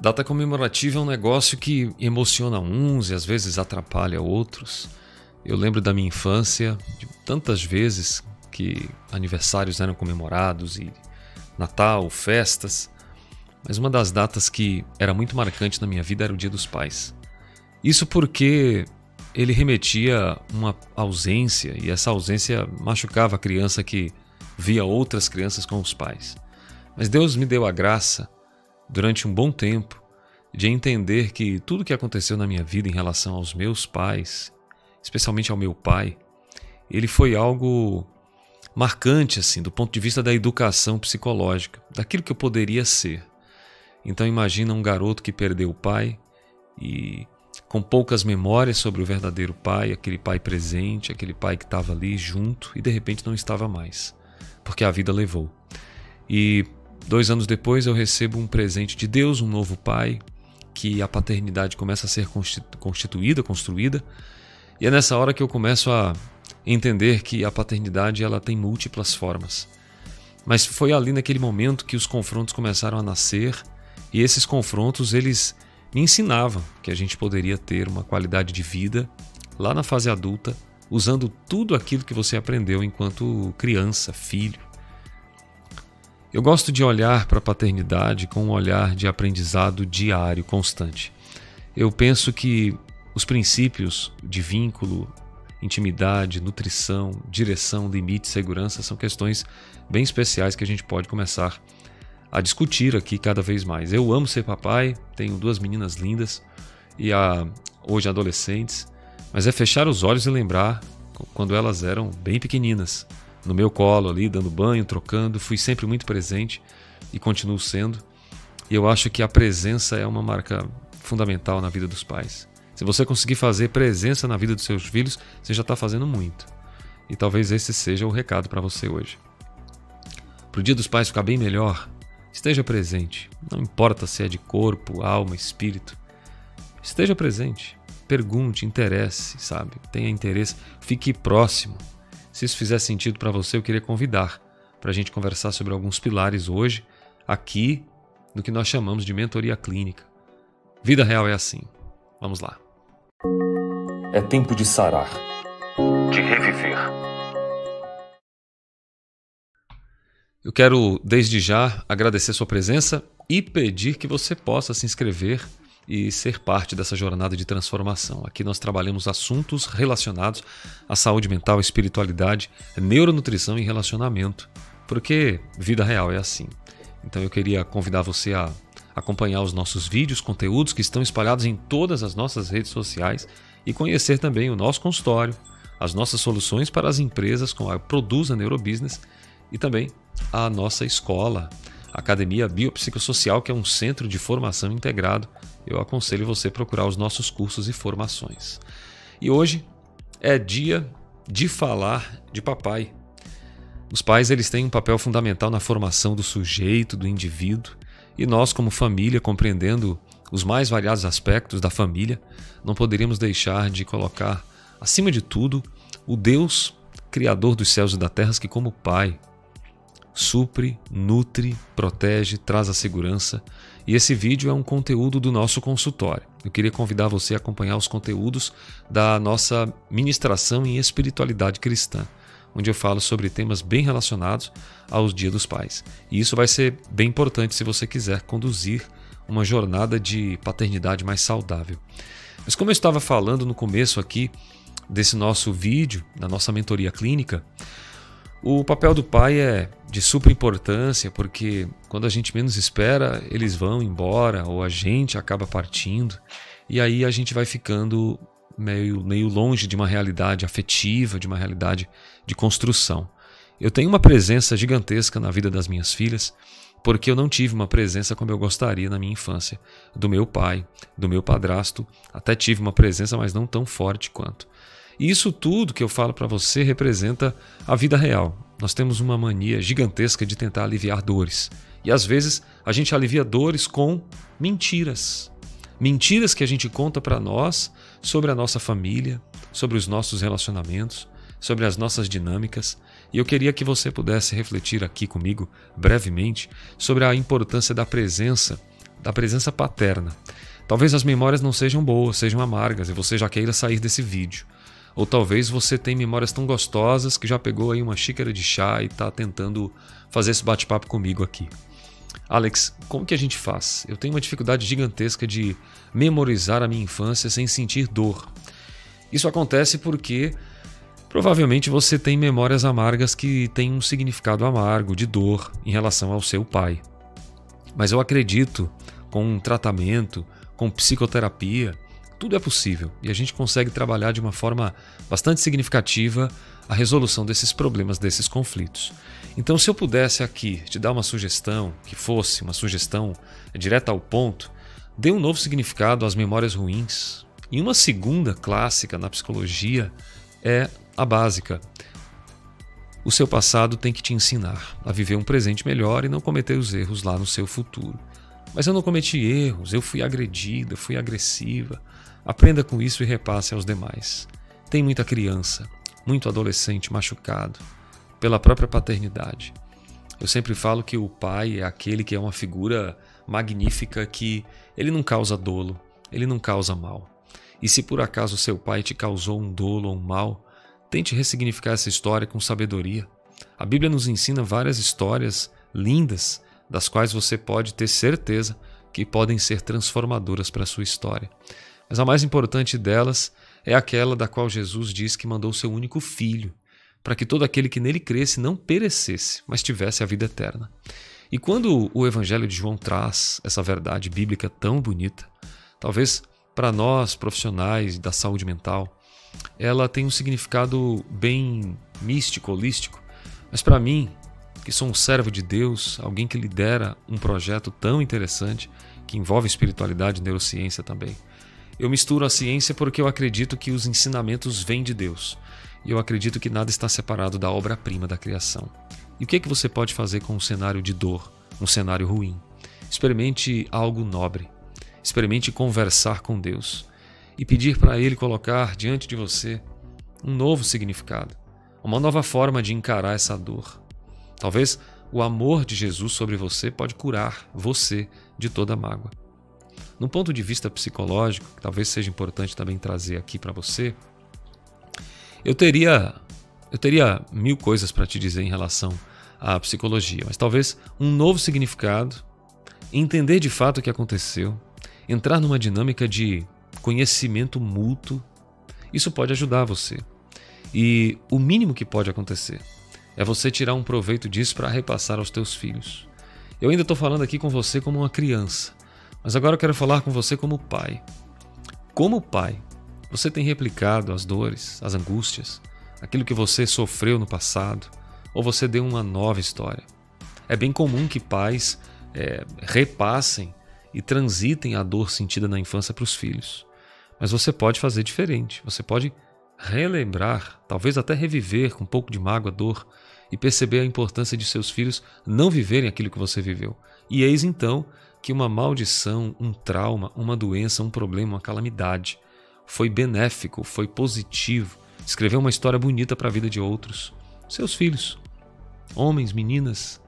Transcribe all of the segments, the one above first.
Data comemorativa é um negócio que emociona uns e às vezes atrapalha outros. Eu lembro da minha infância, de tantas vezes que aniversários eram comemorados e Natal, festas. Mas uma das datas que era muito marcante na minha vida era o Dia dos Pais. Isso porque ele remetia uma ausência e essa ausência machucava a criança que via outras crianças com os pais. Mas Deus me deu a graça durante um bom tempo de entender que tudo que aconteceu na minha vida em relação aos meus pais, especialmente ao meu pai, ele foi algo marcante assim, do ponto de vista da educação psicológica, daquilo que eu poderia ser. Então imagina um garoto que perdeu o pai e com poucas memórias sobre o verdadeiro pai, aquele pai presente, aquele pai que estava ali junto e de repente não estava mais, porque a vida levou. E Dois anos depois eu recebo um presente de Deus, um novo pai, que a paternidade começa a ser constituída, construída, e é nessa hora que eu começo a entender que a paternidade ela tem múltiplas formas. Mas foi ali naquele momento que os confrontos começaram a nascer, e esses confrontos eles me ensinavam que a gente poderia ter uma qualidade de vida lá na fase adulta, usando tudo aquilo que você aprendeu enquanto criança, filho. Eu gosto de olhar para a paternidade com um olhar de aprendizado diário, constante. Eu penso que os princípios de vínculo, intimidade, nutrição, direção, limite, segurança são questões bem especiais que a gente pode começar a discutir aqui cada vez mais. Eu amo ser papai, tenho duas meninas lindas e a, hoje adolescentes, mas é fechar os olhos e lembrar quando elas eram bem pequeninas no meu colo ali, dando banho, trocando. Fui sempre muito presente e continuo sendo. E eu acho que a presença é uma marca fundamental na vida dos pais. Se você conseguir fazer presença na vida dos seus filhos, você já está fazendo muito. E talvez esse seja o recado para você hoje. Para o dia dos pais ficar bem melhor, esteja presente. Não importa se é de corpo, alma, espírito. Esteja presente. Pergunte, interesse, sabe? Tenha interesse. Fique próximo. Se isso fizer sentido para você, eu queria convidar para a gente conversar sobre alguns pilares hoje, aqui, no que nós chamamos de mentoria clínica. Vida real é assim. Vamos lá. É tempo de sarar, de reviver. Eu quero, desde já, agradecer sua presença e pedir que você possa se inscrever e ser parte dessa jornada de transformação. Aqui nós trabalhamos assuntos relacionados à saúde mental, espiritualidade, neuronutrição e relacionamento, porque vida real é assim. Então eu queria convidar você a acompanhar os nossos vídeos, conteúdos que estão espalhados em todas as nossas redes sociais e conhecer também o nosso consultório, as nossas soluções para as empresas com a Produza Neurobusiness e também a nossa escola, Academia Biopsicossocial, que é um centro de formação integrado eu aconselho você procurar os nossos cursos e formações. E hoje é dia de falar de papai. Os pais eles têm um papel fundamental na formação do sujeito, do indivíduo, e nós como família, compreendendo os mais variados aspectos da família, não poderíamos deixar de colocar acima de tudo o Deus criador dos céus e da terra que como pai supre, nutre, protege, traz a segurança e esse vídeo é um conteúdo do nosso consultório. Eu queria convidar você a acompanhar os conteúdos da nossa ministração em espiritualidade cristã, onde eu falo sobre temas bem relacionados aos Dia dos Pais. E isso vai ser bem importante se você quiser conduzir uma jornada de paternidade mais saudável. Mas como eu estava falando no começo aqui desse nosso vídeo, da nossa mentoria clínica, o papel do pai é de super importância porque quando a gente menos espera, eles vão embora ou a gente acaba partindo e aí a gente vai ficando meio, meio longe de uma realidade afetiva, de uma realidade de construção. Eu tenho uma presença gigantesca na vida das minhas filhas porque eu não tive uma presença como eu gostaria na minha infância, do meu pai, do meu padrasto, até tive uma presença, mas não tão forte quanto. E isso tudo que eu falo para você representa a vida real. Nós temos uma mania gigantesca de tentar aliviar dores. E às vezes a gente alivia dores com mentiras. Mentiras que a gente conta para nós sobre a nossa família, sobre os nossos relacionamentos, sobre as nossas dinâmicas. E eu queria que você pudesse refletir aqui comigo brevemente sobre a importância da presença da presença paterna. Talvez as memórias não sejam boas, sejam amargas e você já queira sair desse vídeo. Ou talvez você tenha memórias tão gostosas que já pegou aí uma xícara de chá e está tentando fazer esse bate-papo comigo aqui. Alex, como que a gente faz? Eu tenho uma dificuldade gigantesca de memorizar a minha infância sem sentir dor. Isso acontece porque provavelmente você tem memórias amargas que têm um significado amargo, de dor, em relação ao seu pai. Mas eu acredito, com um tratamento, com psicoterapia, tudo é possível e a gente consegue trabalhar de uma forma bastante significativa a resolução desses problemas, desses conflitos. Então, se eu pudesse aqui te dar uma sugestão, que fosse uma sugestão direta ao ponto, dê um novo significado às memórias ruins. E uma segunda clássica na psicologia é a básica. O seu passado tem que te ensinar a viver um presente melhor e não cometer os erros lá no seu futuro. Mas eu não cometi erros, eu fui agredida, fui agressiva. Aprenda com isso e repasse aos demais. Tem muita criança, muito adolescente machucado pela própria paternidade. Eu sempre falo que o pai é aquele que é uma figura magnífica que ele não causa dolo, ele não causa mal. E se por acaso seu pai te causou um dolo ou um mal, tente ressignificar essa história com sabedoria. A Bíblia nos ensina várias histórias lindas das quais você pode ter certeza que podem ser transformadoras para a sua história. Mas a mais importante delas é aquela da qual Jesus diz que mandou seu único filho, para que todo aquele que nele cresce não perecesse, mas tivesse a vida eterna. E quando o Evangelho de João traz essa verdade bíblica tão bonita, talvez para nós profissionais da saúde mental, ela tem um significado bem místico, holístico, mas para mim, que sou um servo de Deus, alguém que lidera um projeto tão interessante que envolve espiritualidade e neurociência também. Eu misturo a ciência porque eu acredito que os ensinamentos vêm de Deus. E eu acredito que nada está separado da obra-prima da criação. E o que, é que você pode fazer com um cenário de dor, um cenário ruim? Experimente algo nobre. Experimente conversar com Deus e pedir para Ele colocar diante de você um novo significado, uma nova forma de encarar essa dor. Talvez o amor de Jesus sobre você pode curar você de toda mágoa. No ponto de vista psicológico, que talvez seja importante também trazer aqui para você, eu teria eu teria mil coisas para te dizer em relação à psicologia, mas talvez um novo significado, entender de fato o que aconteceu, entrar numa dinâmica de conhecimento mútuo, isso pode ajudar você. E o mínimo que pode acontecer é você tirar um proveito disso para repassar aos teus filhos. Eu ainda estou falando aqui com você como uma criança, mas agora eu quero falar com você como pai. Como pai, você tem replicado as dores, as angústias, aquilo que você sofreu no passado, ou você deu uma nova história. É bem comum que pais é, repassem e transitem a dor sentida na infância para os filhos. Mas você pode fazer diferente. Você pode relembrar, talvez até reviver com um pouco de mágoa, dor, e perceber a importância de seus filhos não viverem aquilo que você viveu. E eis então que uma maldição, um trauma, uma doença, um problema, uma calamidade foi benéfico, foi positivo, escreveu uma história bonita para a vida de outros, seus filhos, homens, meninas,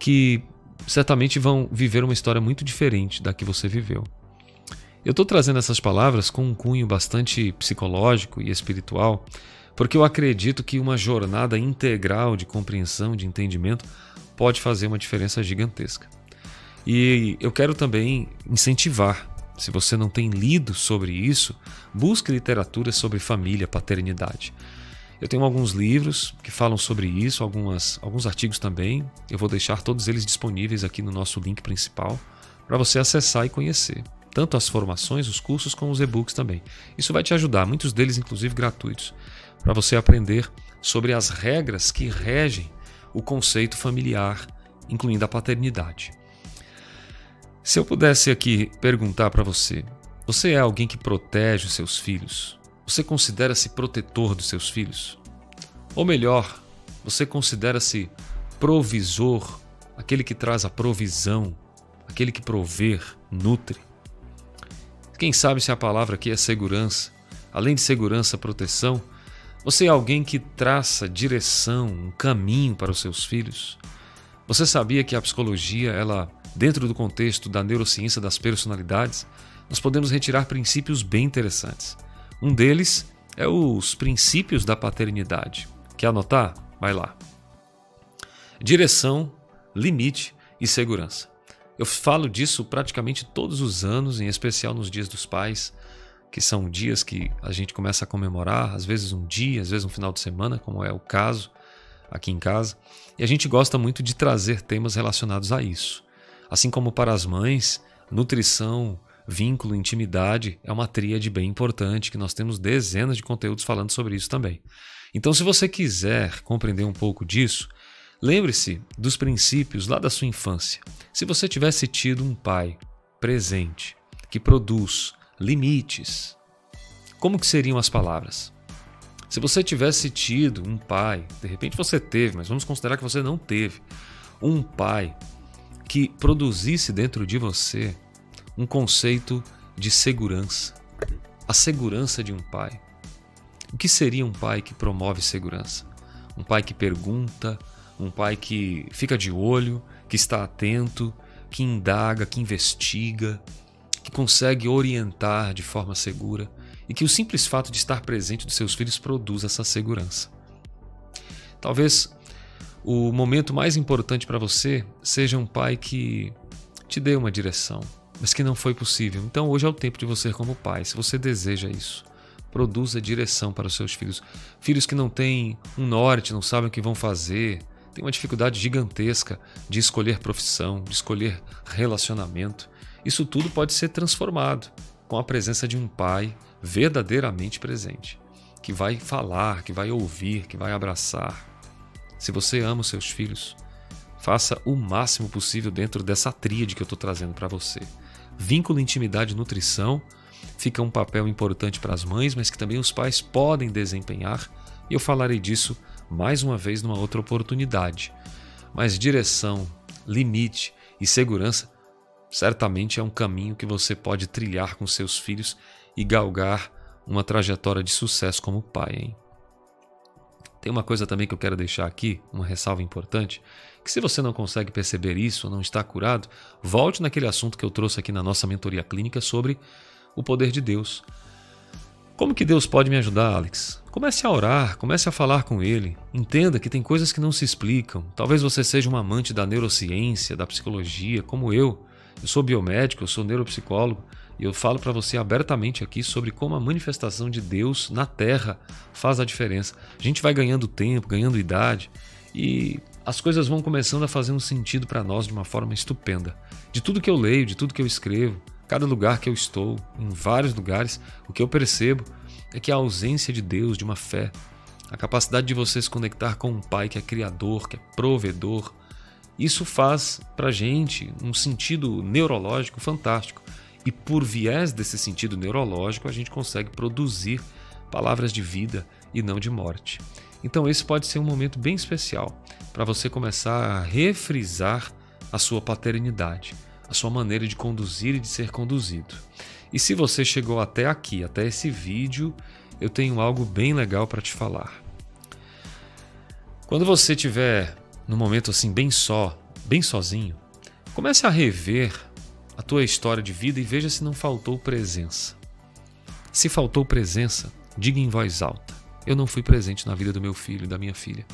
que certamente vão viver uma história muito diferente da que você viveu. Eu estou trazendo essas palavras com um cunho bastante psicológico e espiritual, porque eu acredito que uma jornada integral de compreensão, de entendimento, pode fazer uma diferença gigantesca. E eu quero também incentivar, se você não tem lido sobre isso, busque literatura sobre família, paternidade. Eu tenho alguns livros que falam sobre isso, algumas, alguns artigos também. Eu vou deixar todos eles disponíveis aqui no nosso link principal para você acessar e conhecer. Tanto as formações, os cursos, como os e-books também. Isso vai te ajudar, muitos deles inclusive gratuitos para você aprender sobre as regras que regem o conceito familiar, incluindo a paternidade. Se eu pudesse aqui perguntar para você, você é alguém que protege os seus filhos? Você considera-se protetor dos seus filhos? Ou melhor, você considera-se provisor, aquele que traz a provisão, aquele que prover, nutre? Quem sabe se a palavra aqui é segurança, além de segurança, proteção, você é alguém que traça direção, um caminho para os seus filhos? Você sabia que a psicologia ela dentro do contexto da neurociência das personalidades, nós podemos retirar princípios bem interessantes. Um deles é os princípios da paternidade. Quer anotar? Vai lá. Direção, limite e segurança. Eu falo disso praticamente todos os anos, em especial nos dias dos pais, que são dias que a gente começa a comemorar, às vezes um dia, às vezes um final de semana, como é o caso aqui em casa. E a gente gosta muito de trazer temas relacionados a isso. Assim como para as mães, nutrição, vínculo, intimidade é uma tríade bem importante que nós temos dezenas de conteúdos falando sobre isso também. Então, se você quiser compreender um pouco disso, lembre-se dos princípios lá da sua infância. Se você tivesse tido um pai presente que produz limites, como que seriam as palavras? Se você tivesse tido um pai, de repente você teve, mas vamos considerar que você não teve, um pai que produzisse dentro de você um conceito de segurança. A segurança de um pai. O que seria um pai que promove segurança? Um pai que pergunta, um pai que fica de olho, que está atento, que indaga, que investiga, que consegue orientar de forma segura e que o simples fato de estar presente dos seus filhos produz essa segurança. Talvez o momento mais importante para você seja um pai que te dê uma direção, mas que não foi possível. Então hoje é o tempo de você como pai, se você deseja isso. Produza direção para os seus filhos. Filhos que não têm um norte, não sabem o que vão fazer, têm uma dificuldade gigantesca de escolher profissão, de escolher relacionamento. Isso tudo pode ser transformado com a presença de um pai verdadeiramente presente, que vai falar, que vai ouvir, que vai abraçar. Se você ama os seus filhos, faça o máximo possível dentro dessa tríade que eu estou trazendo para você. Vínculo, intimidade e nutrição fica um papel importante para as mães, mas que também os pais podem desempenhar, e eu falarei disso mais uma vez numa outra oportunidade. Mas direção, limite e segurança certamente é um caminho que você pode trilhar com seus filhos e galgar uma trajetória de sucesso como pai, hein? Tem uma coisa também que eu quero deixar aqui, uma ressalva importante, que se você não consegue perceber isso, não está curado, volte naquele assunto que eu trouxe aqui na nossa mentoria clínica sobre o poder de Deus. Como que Deus pode me ajudar, Alex? Comece a orar, comece a falar com Ele. Entenda que tem coisas que não se explicam. Talvez você seja um amante da neurociência, da psicologia, como eu. Eu sou biomédico, eu sou neuropsicólogo. Eu falo para você abertamente aqui sobre como a manifestação de Deus na Terra faz a diferença. A gente vai ganhando tempo, ganhando idade e as coisas vão começando a fazer um sentido para nós de uma forma estupenda. De tudo que eu leio, de tudo que eu escrevo, cada lugar que eu estou, em vários lugares, o que eu percebo é que a ausência de Deus, de uma fé, a capacidade de você se conectar com um Pai que é criador, que é provedor, isso faz para gente um sentido neurológico fantástico. E por viés desse sentido neurológico, a gente consegue produzir palavras de vida e não de morte. Então, esse pode ser um momento bem especial para você começar a refrisar a sua paternidade, a sua maneira de conduzir e de ser conduzido. E se você chegou até aqui, até esse vídeo, eu tenho algo bem legal para te falar. Quando você estiver num momento assim bem só, bem sozinho, comece a rever a tua história de vida e veja se não faltou presença. Se faltou presença, diga em voz alta: Eu não fui presente na vida do meu filho e da minha filha.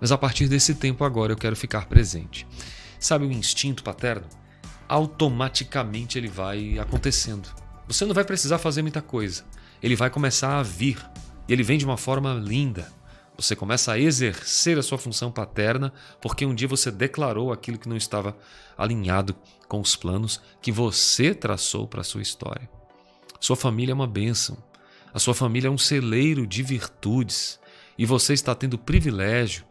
Mas a partir desse tempo agora eu quero ficar presente. Sabe o instinto paterno? Automaticamente ele vai acontecendo. Você não vai precisar fazer muita coisa. Ele vai começar a vir. E ele vem de uma forma linda, você começa a exercer a sua função paterna porque um dia você declarou aquilo que não estava alinhado com os planos que você traçou para a sua história. Sua família é uma bênção. A sua família é um celeiro de virtudes e você está tendo o privilégio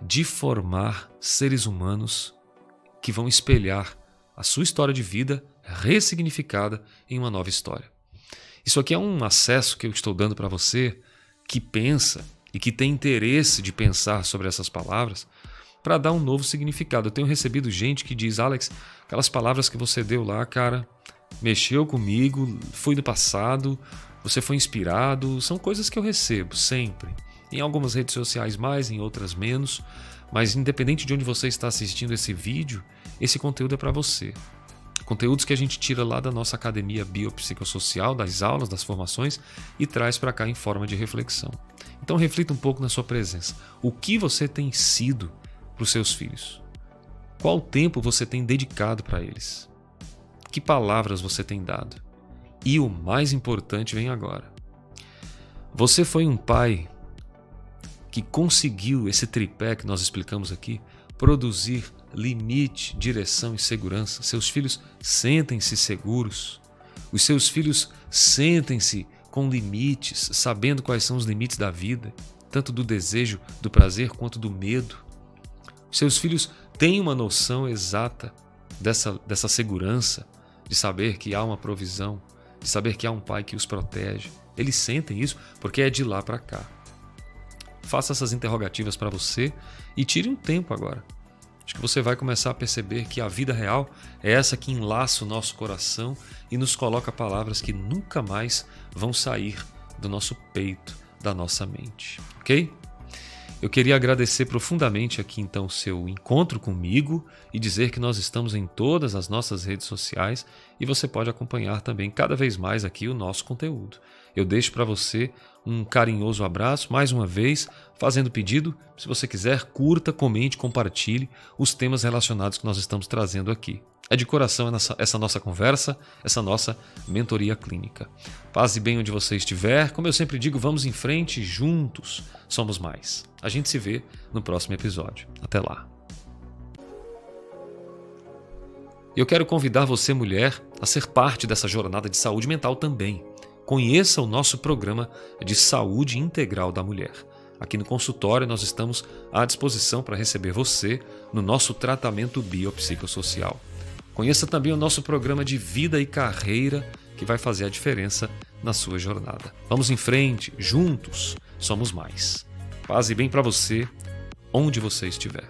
de formar seres humanos que vão espelhar a sua história de vida ressignificada em uma nova história. Isso aqui é um acesso que eu estou dando para você que pensa e que tem interesse de pensar sobre essas palavras para dar um novo significado. Eu tenho recebido gente que diz, Alex, aquelas palavras que você deu lá, cara, mexeu comigo, foi do passado, você foi inspirado, são coisas que eu recebo sempre. Em algumas redes sociais mais, em outras menos, mas independente de onde você está assistindo esse vídeo, esse conteúdo é para você. Conteúdos que a gente tira lá da nossa academia biopsicossocial, das aulas, das formações e traz para cá em forma de reflexão. Então reflita um pouco na sua presença. O que você tem sido para os seus filhos? Qual tempo você tem dedicado para eles? Que palavras você tem dado? E o mais importante vem agora. Você foi um pai que conseguiu esse tripé que nós explicamos aqui produzir limite, direção e segurança. Seus filhos sentem-se seguros. Os seus filhos sentem-se com limites, sabendo quais são os limites da vida, tanto do desejo, do prazer quanto do medo. Seus filhos têm uma noção exata dessa, dessa segurança, de saber que há uma provisão, de saber que há um pai que os protege. Eles sentem isso porque é de lá para cá. Faça essas interrogativas para você e tire um tempo agora. Acho que você vai começar a perceber que a vida real é essa que enlaça o nosso coração e nos coloca palavras que nunca mais vão sair do nosso peito, da nossa mente, ok? Eu queria agradecer profundamente aqui então o seu encontro comigo e dizer que nós estamos em todas as nossas redes sociais e você pode acompanhar também cada vez mais aqui o nosso conteúdo. Eu deixo para você um carinhoso abraço, mais uma vez, fazendo pedido, se você quiser, curta, comente, compartilhe os temas relacionados que nós estamos trazendo aqui. É de coração essa nossa conversa, essa nossa mentoria clínica. Paz e bem onde você estiver. Como eu sempre digo, vamos em frente, juntos somos mais. A gente se vê no próximo episódio. Até lá. Eu quero convidar você, mulher, a ser parte dessa jornada de saúde mental também. Conheça o nosso programa de saúde integral da mulher. Aqui no consultório nós estamos à disposição para receber você no nosso tratamento biopsicossocial. Conheça também o nosso programa de vida e carreira que vai fazer a diferença na sua jornada. Vamos em frente, juntos somos mais. Paz e bem para você, onde você estiver.